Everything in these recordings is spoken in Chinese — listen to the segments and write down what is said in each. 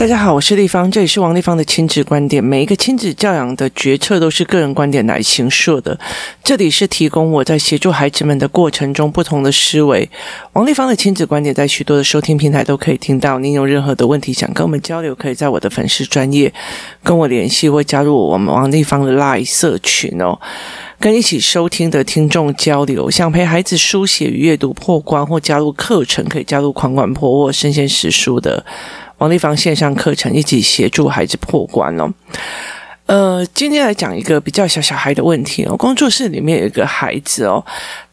大家好，我是丽芳，这里是王立芳的亲子观点。每一个亲子教养的决策都是个人观点来形设的。这里是提供我在协助孩子们的过程中不同的思维。王立芳的亲子观点在许多的收听平台都可以听到。您有任何的问题想跟我们交流，可以在我的粉丝专业跟我联系，或加入我们王立芳的 Live 社群哦，跟一起收听的听众交流。想陪孩子书写与阅读破关，或加入课程，可以加入狂管破或生鲜识书的。王立芳线上课程一起协助孩子破关哦。呃，今天来讲一个比较小小孩的问题哦。工作室里面有一个孩子哦，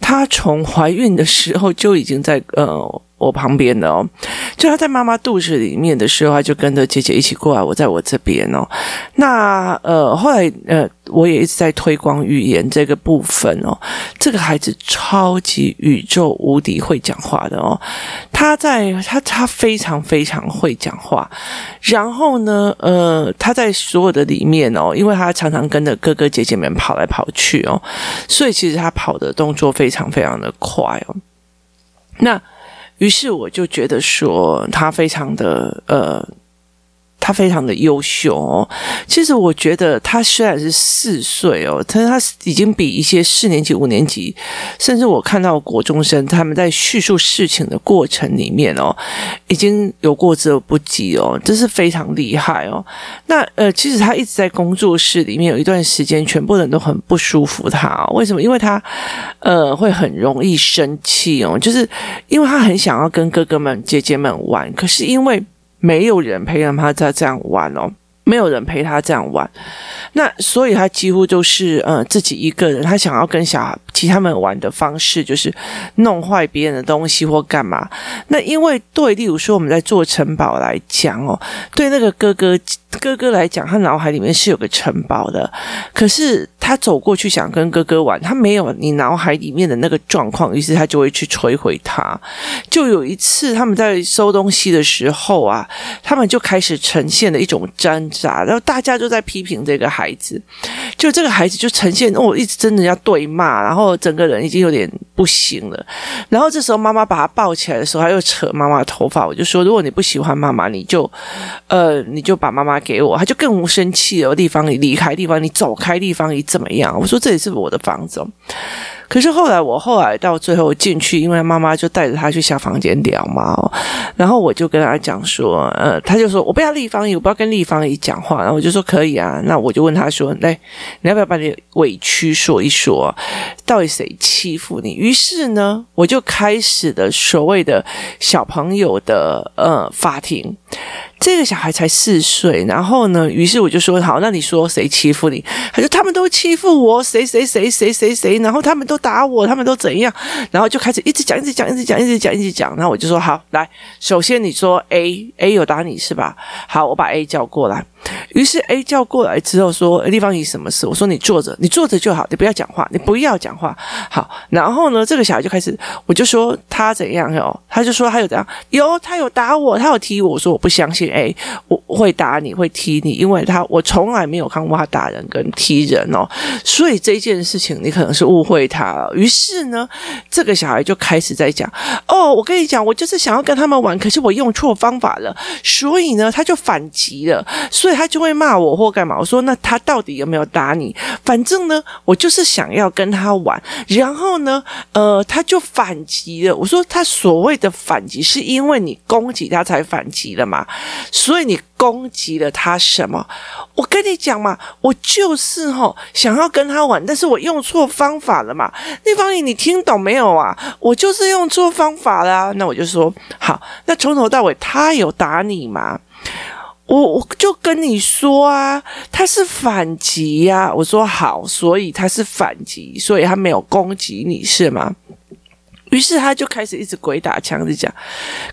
他从怀孕的时候就已经在呃。我旁边的哦，就他在妈妈肚子里面的时候，他就跟着姐姐一起过来。我在我这边哦，那呃后来呃，我也一直在推广语言这个部分哦。这个孩子超级宇宙无敌会讲话的哦，他在他他非常非常会讲话。然后呢，呃，他在所有的里面哦，因为他常常跟着哥哥姐姐们跑来跑去哦，所以其实他跑的动作非常非常的快哦。那于是我就觉得说他非常的呃。他非常的优秀哦。其实我觉得他虽然是四岁哦，但是他已经比一些四年级、五年级，甚至我看到国中生他们在叙述事情的过程里面哦，已经有过之而不及哦，这是非常厉害哦。那呃，其实他一直在工作室里面有一段时间，全部人都很不舒服他。为什么？因为他呃会很容易生气哦，就是因为他很想要跟哥哥们、姐姐们玩，可是因为。没有人陪着他在这样玩哦，没有人陪他这样玩，那所以他几乎就是呃自己一个人，他想要跟小孩。其他们玩的方式就是弄坏别人的东西或干嘛。那因为对，例如说我们在做城堡来讲哦，对那个哥哥哥哥来讲，他脑海里面是有个城堡的。可是他走过去想跟哥哥玩，他没有你脑海里面的那个状况，于是他就会去摧毁他。就有一次他们在收东西的时候啊，他们就开始呈现了一种挣扎，然后大家都在批评这个孩子，就这个孩子就呈现哦，一直真的要对骂，然后。整个人已经有点不行了，然后这时候妈妈把他抱起来的时候，他又扯妈妈的头发。我就说，如果你不喜欢妈妈，你就，呃，你就把妈妈给我。他就更生气了，地方你离开地方，你走开地方，你怎么样？我说这里是我的房子。可是后来，我后来到最后进去，因为妈妈就带着他去小房间聊嘛，然后我就跟他讲说，呃，他就说我不要丽芳姨，我不要跟丽芳姨讲话，然后我就说可以啊，那我就问他说，来，你要不要把你委屈说一说，到底谁欺负你？于是呢，我就开始了所谓的小朋友的呃法庭。这个小孩才四岁，然后呢，于是我就说好，那你说谁欺负你？他说他们都欺负我，谁谁谁谁谁谁，然后他们都打我，他们都怎样？然后就开始一直讲，一直讲，一直讲，一直讲，一直讲。然后我就说好，来，首先你说 A A 有打你是吧？好，我把 A 叫过来。于是 A 叫过来之后说：“丽芳姨，什么事？”我说：“你坐着，你坐着就好，你不要讲话，你不要讲话。”好，然后呢，这个小孩就开始，我就说他怎样哟？他就说他有怎样？有，他有打我，他有踢我。我说我不相信 A，我会打你，会踢你，因为他我从来没有看过他打人跟踢人哦。所以这件事情你可能是误会他了。于是呢，这个小孩就开始在讲：“哦，我跟你讲，我就是想要跟他们玩，可是我用错方法了，所以呢，他就反击了。所以。”他就会骂我或干嘛？我说那他到底有没有打你？反正呢，我就是想要跟他玩。然后呢，呃，他就反击了。我说他所谓的反击是因为你攻击他才反击了嘛？所以你攻击了他什么？我跟你讲嘛，我就是吼想要跟他玩，但是我用错方法了嘛。丽芳姨，你听懂没有啊？我就是用错方法啦。那我就说好，那从头到尾他有打你吗？我我就跟你说啊，他是反击呀。我说好，所以他是反击，所以他没有攻击你是吗？于是他就开始一直鬼打墙的讲。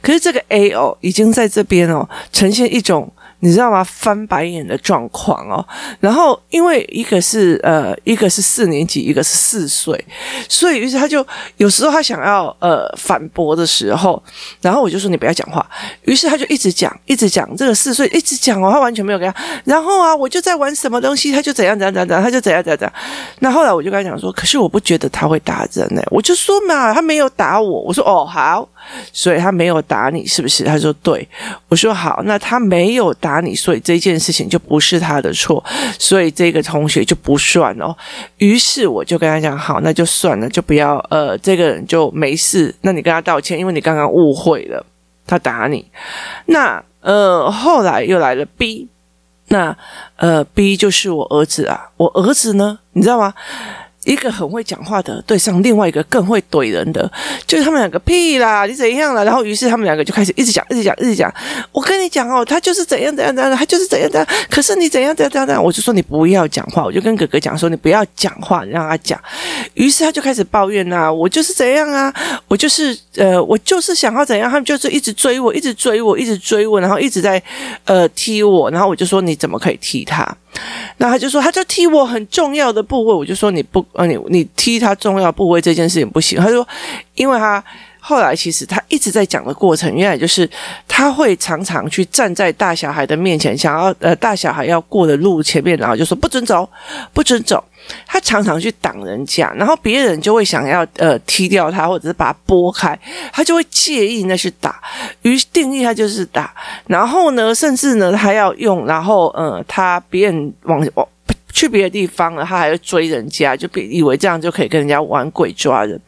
可是这个 A 哦，已经在这边哦，呈现一种你知道吗？翻白眼的状况哦。然后因为一个是呃，一个是四年级，一个是四岁，所以于是他就有时候他想要呃反驳的时候，然后我就说你不要讲话。于是他就一直讲，一直讲这个四岁一直讲哦，他完全没有跟他。然后啊，我就在玩什么东西，他就怎样怎样怎样，他就怎样怎样怎样。那后来我就跟他讲说，可是我不觉得他会打人呢。我就说嘛，他没有打我。我说哦好。所以他没有打你，是不是？他说对。我说好，那他没有打你，所以这件事情就不是他的错，所以这个同学就不算哦。于是我就跟他讲，好，那就算了，就不要呃，这个人就没事。那你跟他道歉，因为你刚刚误会了，他打你。那呃，后来又来了 B，那呃，B 就是我儿子啊。我儿子呢，你知道吗？一个很会讲话的对上另外一个更会怼人的，就是他们两个屁啦，你怎样了？然后于是他们两个就开始一直讲，一直讲，一直讲。我跟你讲哦，他就是怎样怎样怎样，他就是怎样怎样。可是你怎样怎样怎样，我就说你不要讲话，我就跟哥哥讲说你不要讲话，你让他讲。于是他就开始抱怨呐，我就是怎样啊，我就是呃，我就是想要怎样，他们就是一直追我，一直追我，一直追我，然后一直在呃踢我，然后我就说你怎么可以踢他？那他就说，他就踢我很重要的部位，我就说你不，呃，你你踢他重要部位这件事情不行。他说，因为他后来其实他一直在讲的过程，原来就是他会常常去站在大小孩的面前，想要呃大小孩要过的路前面，然后就说不准走，不准走。他常常去挡人家，然后别人就会想要呃踢掉他，或者是把他拨开，他就会介意那是打，于定义他就是打。然后呢，甚至呢，他要用，然后呃，他别人往往。去别的地方了，他还要追人家，就别以为这样就可以跟人家玩鬼抓人。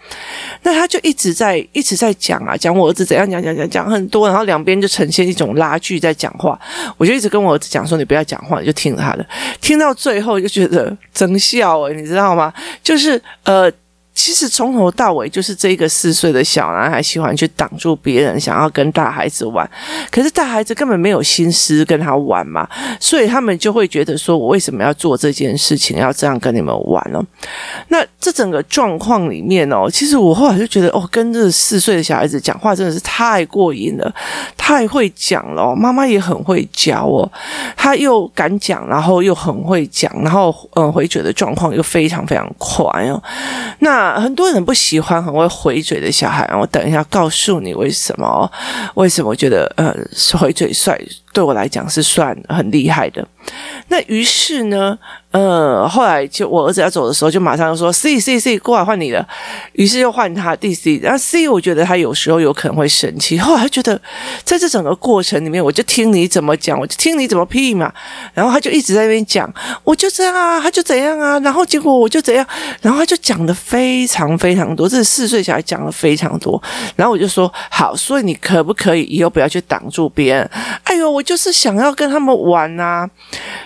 那他就一直在一直在讲啊，讲我儿子怎样讲讲讲讲很多，然后两边就呈现一种拉锯在讲话。我就一直跟我儿子讲说，你不要讲话，你就听着他的。听到最后就觉得真笑诶，你知道吗？就是呃。其实从头到尾就是这个四岁的小男孩喜欢去挡住别人，想要跟大孩子玩，可是大孩子根本没有心思跟他玩嘛，所以他们就会觉得说，我为什么要做这件事情，要这样跟你们玩呢？那这整个状况里面哦，其实我后来就觉得，哦，跟这四岁的小孩子讲话真的是太过瘾了，太会讲了，妈妈也很会教哦，他又敢讲，然后又很会讲，然后嗯，回嘴的状况又非常非常快哦，那。很多人不喜欢很会回嘴的小孩，我等一下告诉你为什么？为什么我觉得呃，回嘴帅对我来讲是算很厉害的？那于是呢？呃，后来就我儿子要走的时候，就马上说 C C C 过来换你了，于是又换他 D C。然后 C 我觉得他有时候有可能会生气，后来他觉得在这整个过程里面，我就听你怎么讲，我就听你怎么屁嘛。然后他就一直在那边讲，我就这样啊，他就怎样啊，然后结果我就怎样，然后他就讲的非常非常多，这是四岁小孩讲的非常多。然后我就说好，所以你可不可以以后不要去挡住别人？哎呦，我就是想要跟他们玩啊。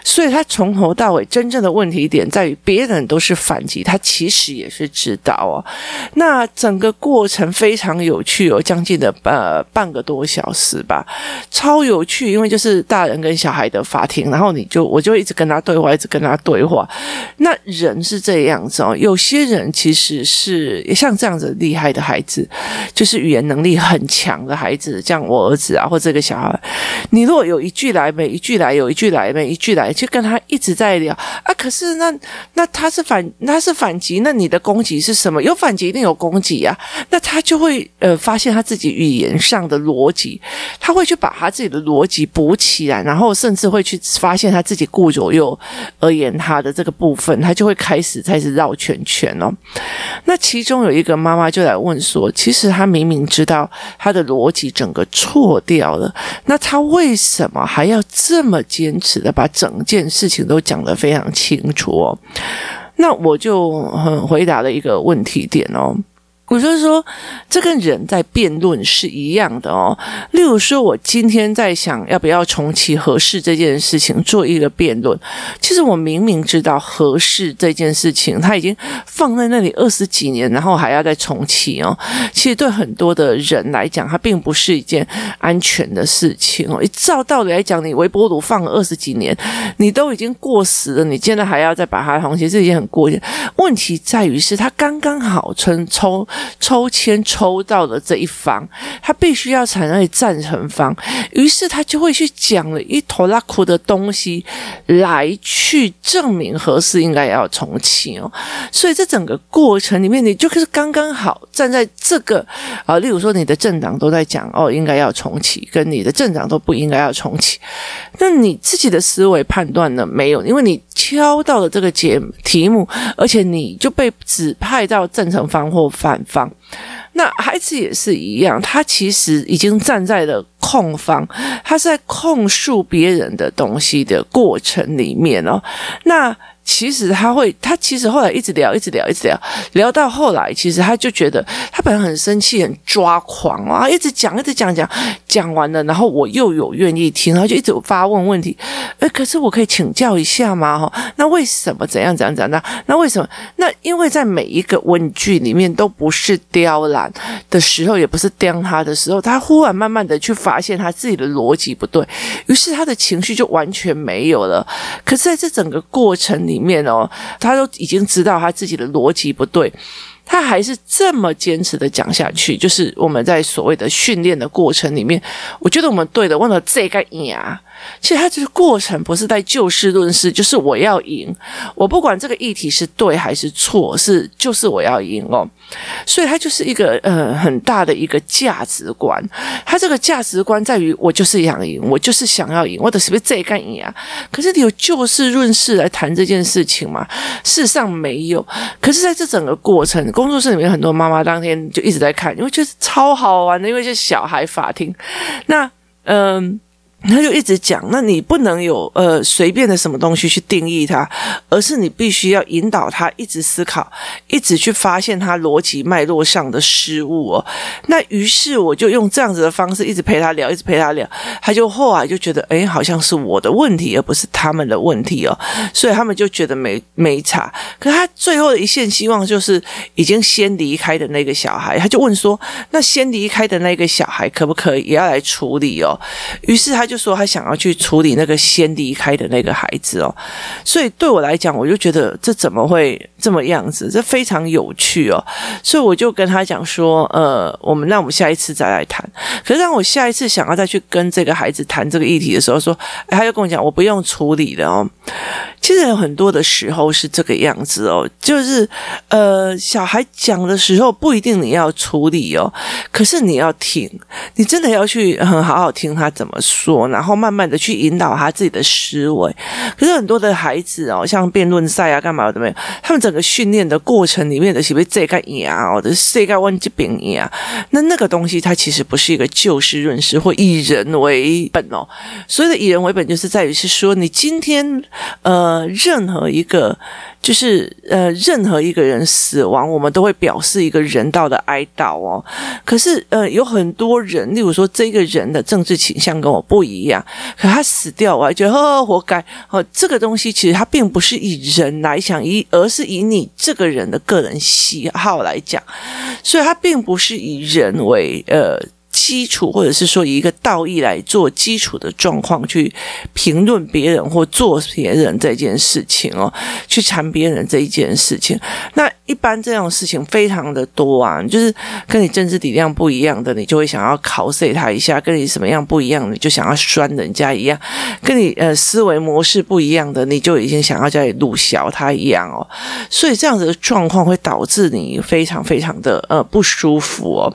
所以他从头到尾真正。的问题点在于，别人都是反击，他其实也是知道哦。那整个过程非常有趣哦，将近的呃半个多小时吧，超有趣。因为就是大人跟小孩的法庭，然后你就我就一直跟他对话，一直跟他对话。那人是这样子哦，有些人其实是像这样子厉害的孩子，就是语言能力很强的孩子，像我儿子啊，或这个小孩，你如果有一句来没一句来，有一句来没一句来，就跟他一直在聊。啊，可是那那他是反他是反击，那你的攻击是什么？有反击一定有攻击啊，那他就会呃发现他自己语言上的逻辑，他会去把他自己的逻辑补起来，然后甚至会去发现他自己顾左右而言他的这个部分，他就会开始开始绕圈圈哦。那其中有一个妈妈就来问说，其实他明明知道他的逻辑整个错掉了，那他为什怎么还要这么坚持的把整件事情都讲得非常清楚哦，那我就很回答了一个问题点哦。我就是说，这跟人在辩论是一样的哦。例如说，我今天在想要不要重启核四这件事情做一个辩论，其实我明明知道核四这件事情，它已经放在那里二十几年，然后还要再重启哦。其实对很多的人来讲，它并不是一件安全的事情哦。照道理来讲，你微波炉放了二十几年，你都已经过时了，你现在还要再把它重启，这已经很过瘾。问题在于是它刚刚好成抽。抽签抽到的这一方，他必须要采纳赞成方，于是他就会去讲了一拖拉库的东西来去证明核四应该要重启哦。所以这整个过程里面，你就是刚刚好站在这个啊，例如说你的政党都在讲哦，应该要重启，跟你的政党都不应该要重启，那你自己的思维判断呢？没有，因为你挑到了这个节题目，而且你就被指派到正成方或反方。那孩子也是一样，他其实已经站在了控方，他是在控诉别人的东西的过程里面哦。那。其实他会，他其实后来一直聊，一直聊，一直聊，聊到后来，其实他就觉得他本来很生气、很抓狂啊，一直讲，一直讲，讲讲完了，然后我又有愿意听，然后就一直发问问题。哎，可是我可以请教一下吗？哈，那为什么怎样怎样怎样？那那为什么？那因为在每一个问句里面都不是刁难的时候，也不是刁他的时候，他忽然慢慢的去发现他自己的逻辑不对，于是他的情绪就完全没有了。可是在这整个过程里面哦，他都已经知道他自己的逻辑不对，他还是这么坚持的讲下去。就是我们在所谓的训练的过程里面，我觉得我们对的，忘了这个呀。其实他这个过程不是在就事论事，就是我要赢，我不管这个议题是对还是错，是就是我要赢哦。所以他就是一个呃很大的一个价值观，他这个价值观在于我就是想赢，我就是想要赢，我的是不是这干赢啊？可是你有就事论事来谈这件事情吗？事实上没有。可是在这整个过程，工作室里面很多妈妈当天就一直在看，因为觉得超好玩的，因为是小孩法庭。那嗯。他就一直讲，那你不能有呃随便的什么东西去定义它，而是你必须要引导他一直思考，一直去发现他逻辑脉络上的失误哦。那于是我就用这样子的方式一直陪他聊，一直陪他聊，他就后来就觉得，诶，好像是我的问题，而不是他们的问题哦。所以他们就觉得没没差。可他最后的一线希望就是已经先离开的那个小孩，他就问说，那先离开的那个小孩可不可以也要来处理哦？于是他。就说他想要去处理那个先离开的那个孩子哦，所以对我来讲，我就觉得这怎么会这么样子？这非常有趣哦，所以我就跟他讲说，呃，我们那我们下一次再来谈。可是当我下一次想要再去跟这个孩子谈这个议题的时候，说，他就跟我讲，我不用处理了哦。其实有很多的时候是这个样子哦，就是呃，小孩讲的时候不一定你要处理哦，可是你要听，你真的要去很好好听他怎么说，然后慢慢的去引导他自己的思维。可是很多的孩子哦，像辩论赛啊，干嘛的没有？他们整个训练的过程里面的是不是这个呀？哦，的这个问这边呀？那那个东西它其实不是一个就事论事或以人为本哦。所谓的以人为本，就是在于是说你今天。呃，任何一个就是呃，任何一个人死亡，我们都会表示一个人道的哀悼哦。可是呃，有很多人，例如说这个人的政治倾向跟我不一样，可他死掉，我还觉得呵呵，活该。哦，这个东西其实它并不是以人来讲，以而是以你这个人的个人喜好来讲，所以它并不是以人为呃。基础，或者是说以一个道义来做基础的状况去评论别人或做别人这件事情哦，去谈别人这一件事情。那一般这样的事情非常的多啊，就是跟你政治底量不一样的，你就会想要考碎他一下；跟你什么样不一样，你就想要拴人家一样；跟你呃思维模式不一样的，你就已经想要叫你录小他一样哦。所以这样子的状况会导致你非常非常的呃不舒服哦。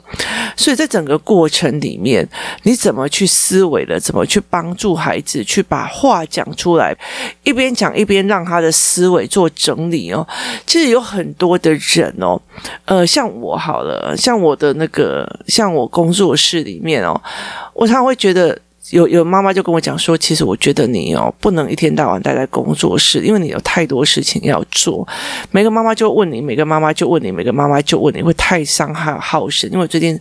所以在整个过程。程里面，你怎么去思维的？怎么去帮助孩子去把话讲出来？一边讲一边让他的思维做整理哦。其实有很多的人哦，呃，像我好了，像我的那个，像我工作室里面哦，我常常会觉得。有有妈妈就跟我讲说，其实我觉得你哦，不能一天到晚待在工作室，因为你有太多事情要做。每个妈妈就问你，每个妈妈就问你，每个妈妈就问你，会太伤害耗神。因为最近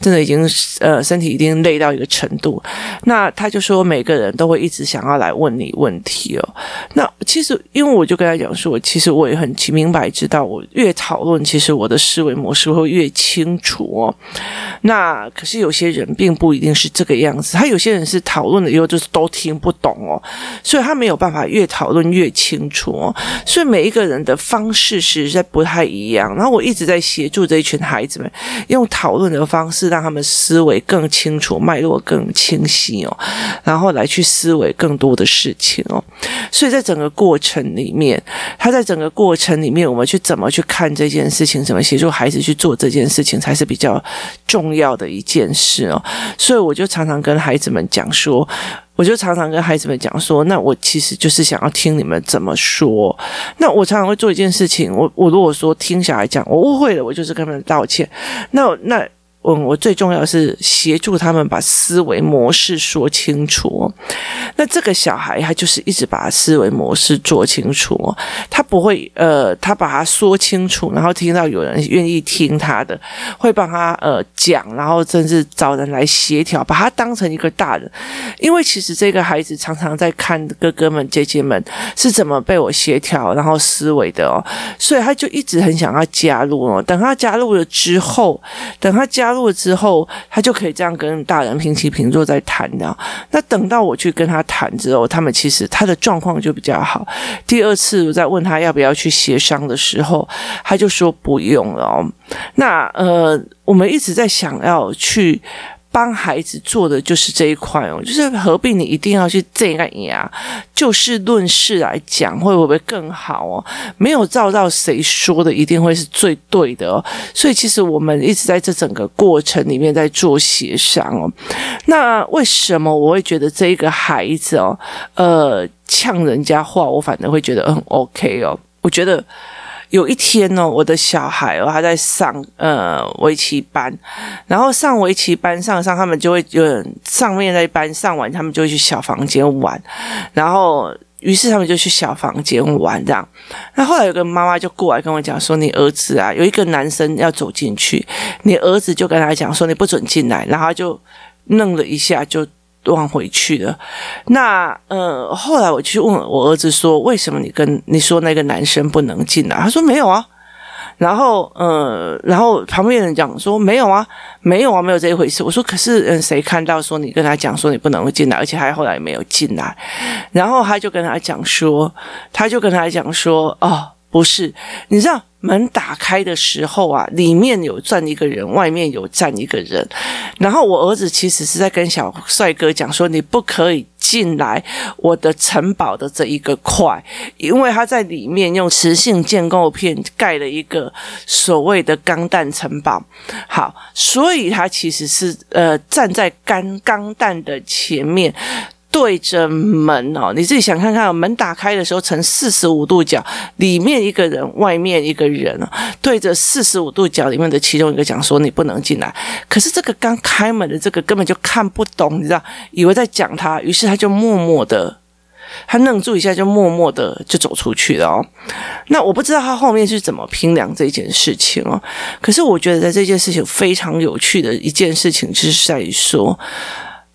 真的已经呃身体已经累到一个程度，那他就说每个人都会一直想要来问你问题哦。那其实因为我就跟他讲说，其实我也很明白知道，我越讨论，其实我的思维模式会越清楚哦。那可是有些人并不一定是这个样子，他有些人是讨论了以后就是都听不懂哦，所以他没有办法越讨论越清楚哦。所以每一个人的方式实在不太一样。然后我一直在协助这一群孩子们，用讨论的方式让他们思维更清楚，脉络更清晰哦，然后来去思维更多的事情哦。所以在整个过程里面，他在整个过程里面，我们去怎么去看这件事情，怎么协助孩子去做这件事情，才是比较重要的一件事哦。所以我就常常跟孩子们讲说，我就常常跟孩子们讲说，那我其实就是想要听你们怎么说。那我常常会做一件事情，我我如果说听小孩讲，我误会了，我就是跟他们道歉。那那。嗯，我最重要是协助他们把思维模式说清楚。那这个小孩他就是一直把思维模式做清楚，他不会呃，他把他说清楚，然后听到有人愿意听他的，会帮他呃讲，然后甚至找人来协调，把他当成一个大人。因为其实这个孩子常常在看哥哥们姐姐们是怎么被我协调，然后思维的哦，所以他就一直很想要加入哦。等他加入了之后，等他加入。入之后，他就可以这样跟大人平起平坐在谈的。那等到我去跟他谈之后，他们其实他的状况就比较好。第二次我在问他要不要去协商的时候，他就说不用了。那呃，我们一直在想要去。帮孩子做的就是这一块哦，就是何必你一定要去这样呀？就事论事来讲，会不会更好哦？没有照到谁说的，一定会是最对的哦。所以其实我们一直在这整个过程里面在做协商哦。那为什么我会觉得这一个孩子哦，呃，呛人家话，我反而会觉得很 OK 哦？我觉得。有一天呢，我的小孩哦，他在上呃围棋班，然后上围棋班上上，他们就会有人上面那一班上完，他们就会去小房间玩，然后于是他们就去小房间玩这样。那后来有个妈妈就过来跟我讲说：“你儿子啊，有一个男生要走进去，你儿子就跟他讲说你不准进来，然后就愣了一下就。”忘回去了。那呃，后来我去问我儿子说：“为什么你跟你说那个男生不能进来？”他说：“没有啊。”然后呃，然后旁边人讲说：“没有啊，没有啊，没有这一回事。”我说：“可是嗯，谁看到说你跟他讲说你不能进来，而且还后来没有进来？”然后他就跟他讲说：“他就跟他讲说哦。”不是，你知道门打开的时候啊，里面有站一个人，外面有站一个人。然后我儿子其实是在跟小帅哥讲说，你不可以进来我的城堡的这一个块，因为他在里面用磁性建构片盖了一个所谓的钢弹城堡。好，所以他其实是呃站在钢钢弹的前面。对着门哦，你自己想看看，门打开的时候呈四十五度角，里面一个人，外面一个人哦，对着四十五度角里面的其中一个讲说你不能进来。可是这个刚开门的这个根本就看不懂，你知道，以为在讲他，于是他就默默的，他愣住一下，就默默的就走出去了哦。那我不知道他后面是怎么评量这件事情哦。可是我觉得在这件事情非常有趣的一件事情，就是在于说。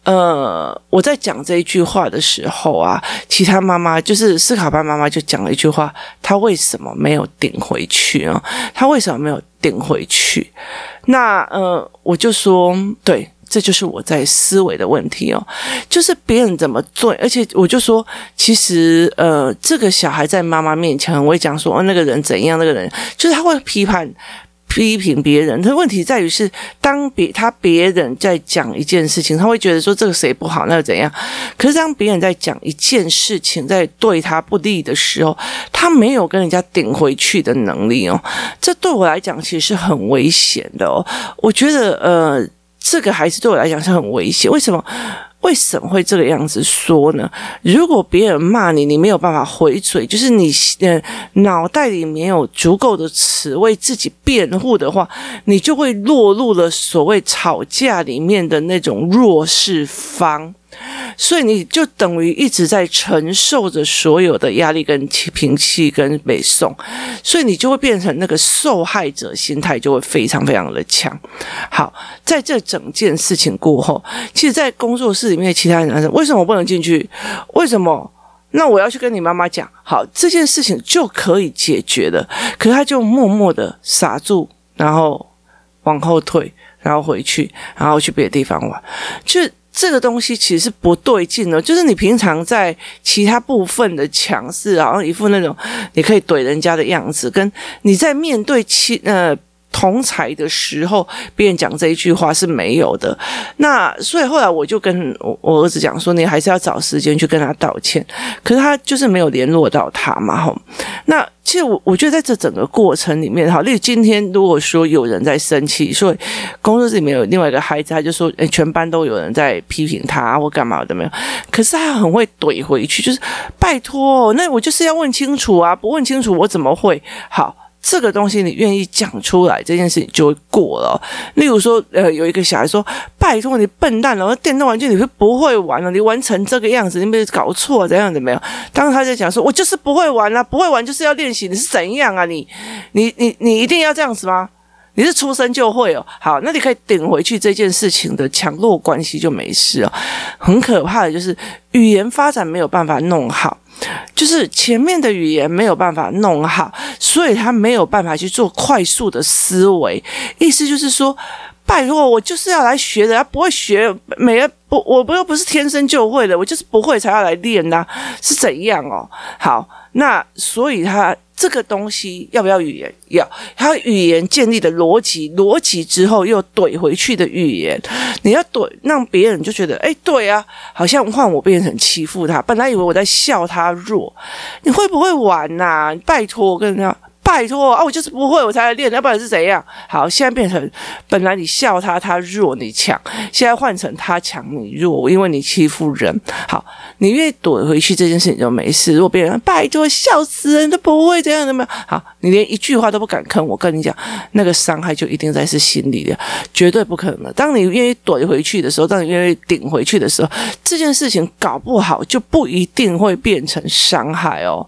呃，我在讲这一句话的时候啊，其他妈妈就是斯卡班妈妈就讲了一句话：他为什么没有顶回去啊？他为什么没有顶回去？那呃，我就说，对，这就是我在思维的问题哦，就是别人怎么做，而且我就说，其实呃，这个小孩在妈妈面前我会讲说，哦，那个人怎样，那个人就是他会批判。批评别人，他问题在于是，当别他别人在讲一件事情，他会觉得说这个谁不好，那又怎样？可是当别人在讲一件事情，在对他不利的时候，他没有跟人家顶回去的能力哦。这对我来讲其实是很危险的哦。我觉得呃，这个孩子对我来讲是很危险。为什么？为什么会这个样子说呢？如果别人骂你，你没有办法回嘴，就是你呃脑袋里没有足够的词为自己辩护的话，你就会落入了所谓吵架里面的那种弱势方。所以你就等于一直在承受着所有的压力跟平气跟北宋，所以你就会变成那个受害者心态就会非常非常的强。好，在这整件事情过后，其实，在工作室里面其他人说，为什么我不能进去？为什么？那我要去跟你妈妈讲，好，这件事情就可以解决的。可是他就默默的傻住，然后往后退，然后回去，然后去别的地方玩。就这个东西其实是不对劲的，就是你平常在其他部分的强势，好像一副那种你可以怼人家的样子，跟你在面对其呃。同才的时候，别人讲这一句话是没有的。那所以后来我就跟我我儿子讲说，你还是要找时间去跟他道歉。可是他就是没有联络到他嘛，吼。那其实我我觉得在这整个过程里面，哈，例如今天如果说有人在生气，所以工作室里面有另外一个孩子，他就说，诶，全班都有人在批评他或干嘛的没有。可是他很会怼回去，就是拜托，那我就是要问清楚啊，不问清楚我怎么会好？这个东西你愿意讲出来，这件事情就会过了。例如说，呃，有一个小孩说：“拜托你笨蛋了，电动玩具你会不会玩了？你玩成这个样子，你没有搞错怎样子没有？”当他在讲说：“我就是不会玩啊，不会玩就是要练习。”你是怎样啊？你，你，你，你一定要这样子吗？你是出生就会哦？好，那你可以顶回去这件事情的强弱关系就没事哦。很可怕的就是语言发展没有办法弄好。就是前面的语言没有办法弄好，所以他没有办法去做快速的思维。意思就是说，拜托，我就是要来学的，他不会学，每个不，我不又不是天生就会的，我就是不会才要来练呐，是怎样哦？好，那所以他。这个东西要不要语言？要，他语言建立的逻辑，逻辑之后又怼回去的语言，你要怼，让别人就觉得，哎，对啊，好像换我变成欺负他，本来以为我在笑他弱，你会不会玩呐、拜托，我跟你讲。拜托啊！我就是不会，我才来练，要不然是怎样？好，现在变成本来你笑他，他弱你强，现在换成他强你弱，因为你欺负人。好，你越躲回去，这件事情就没事。如果别人拜托，笑死人都不会这样的吗？好，你连一句话都不敢吭，我跟你讲，那个伤害就一定在是心里的，绝对不可能的。当你愿意怼回去的时候，当你愿意顶回去的时候，这件事情搞不好就不一定会变成伤害哦。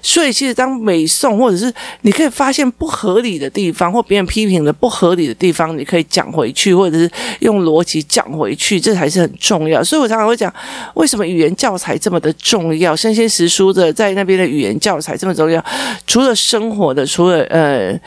所以，其实当美颂或者是你可以发现不合理的地方，或别人批评的不合理的地方，你可以讲回去，或者是用逻辑讲回去，这才是很重要。所以我常常会讲，为什么语言教材这么的重要？生鲜时书的在那边的语言教材这么重要？除了生活的，除了呃。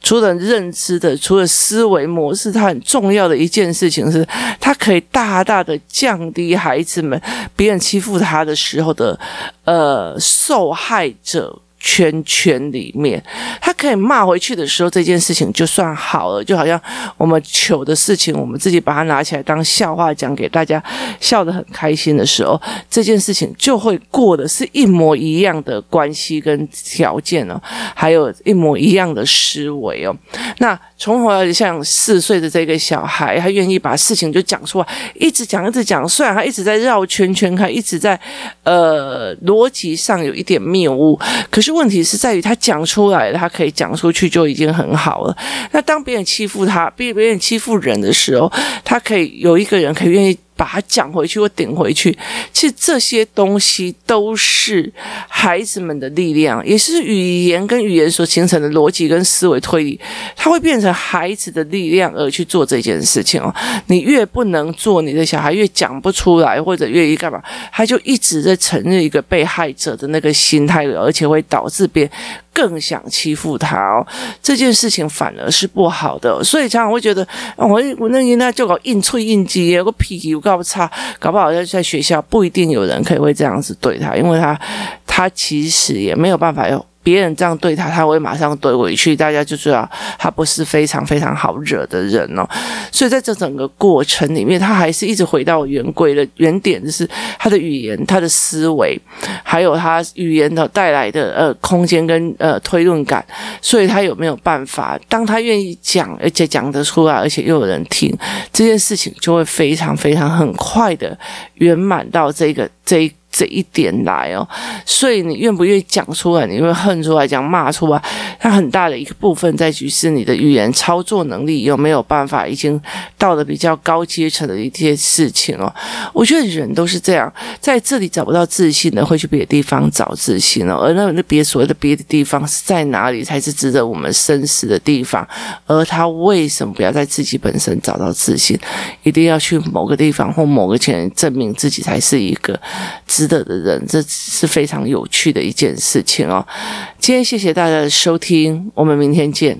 除了认知的，除了思维模式，它很重要的一件事情是，它可以大大的降低孩子们别人欺负他的时候的呃受害者。圈圈里面，他可以骂回去的时候，这件事情就算好了。就好像我们糗的事情，我们自己把它拿起来当笑话讲给大家，笑得很开心的时候，这件事情就会过的是一模一样的关系跟条件哦，还有一模一样的思维哦。那从而像四岁的这个小孩，他愿意把事情就讲出来，一直讲一直讲，虽然他一直在绕圈圈，看一直在呃逻辑上有一点谬误，可是。问题是在于他讲出来了，他可以讲出去就已经很好了。那当别人欺负他，被别人欺负人的时候，他可以有一个人可以愿意。把它讲回去或顶回去，其实这些东西都是孩子们的力量，也是语言跟语言所形成的逻辑跟思维推理，它会变成孩子的力量而去做这件事情哦。你越不能做，你的小孩越讲不出来，或者越一干嘛，他就一直在承认一个被害者的那个心态，而且会导致别。更想欺负他哦，这件事情反而是不好的，所以常常会觉得，我我那那就搞硬脆硬挤，有个脾气又搞不差，搞不好在在学校不一定有人可以会这样子对他，因为他他其实也没有办法用。别人这样对他，他会马上怼回去。大家就知道他不是非常非常好惹的人哦。所以在这整个过程里面，他还是一直回到原归的原点，就是他的语言、他的思维，还有他语言的带来的呃空间跟呃推论感。所以他有没有办法？当他愿意讲，而且讲得出来，而且又有人听，这件事情就会非常非常很快的圆满到这个这一。这一点来哦，所以你愿不愿意讲出来？你会恨出来，讲骂出来，它很大的一个部分在于是你的语言操作能力有没有办法已经到了比较高阶层的一些事情哦。我觉得人都是这样，在这里找不到自信的，会去别的地方找自信哦。而那那别所谓的别的地方是在哪里才是值得我们深思的地方？而他为什么不要在自己本身找到自信，一定要去某个地方或某个前证明自己才是一个值得的人这是非常有趣的一件事情哦。今天谢谢大家的收听我们明天见。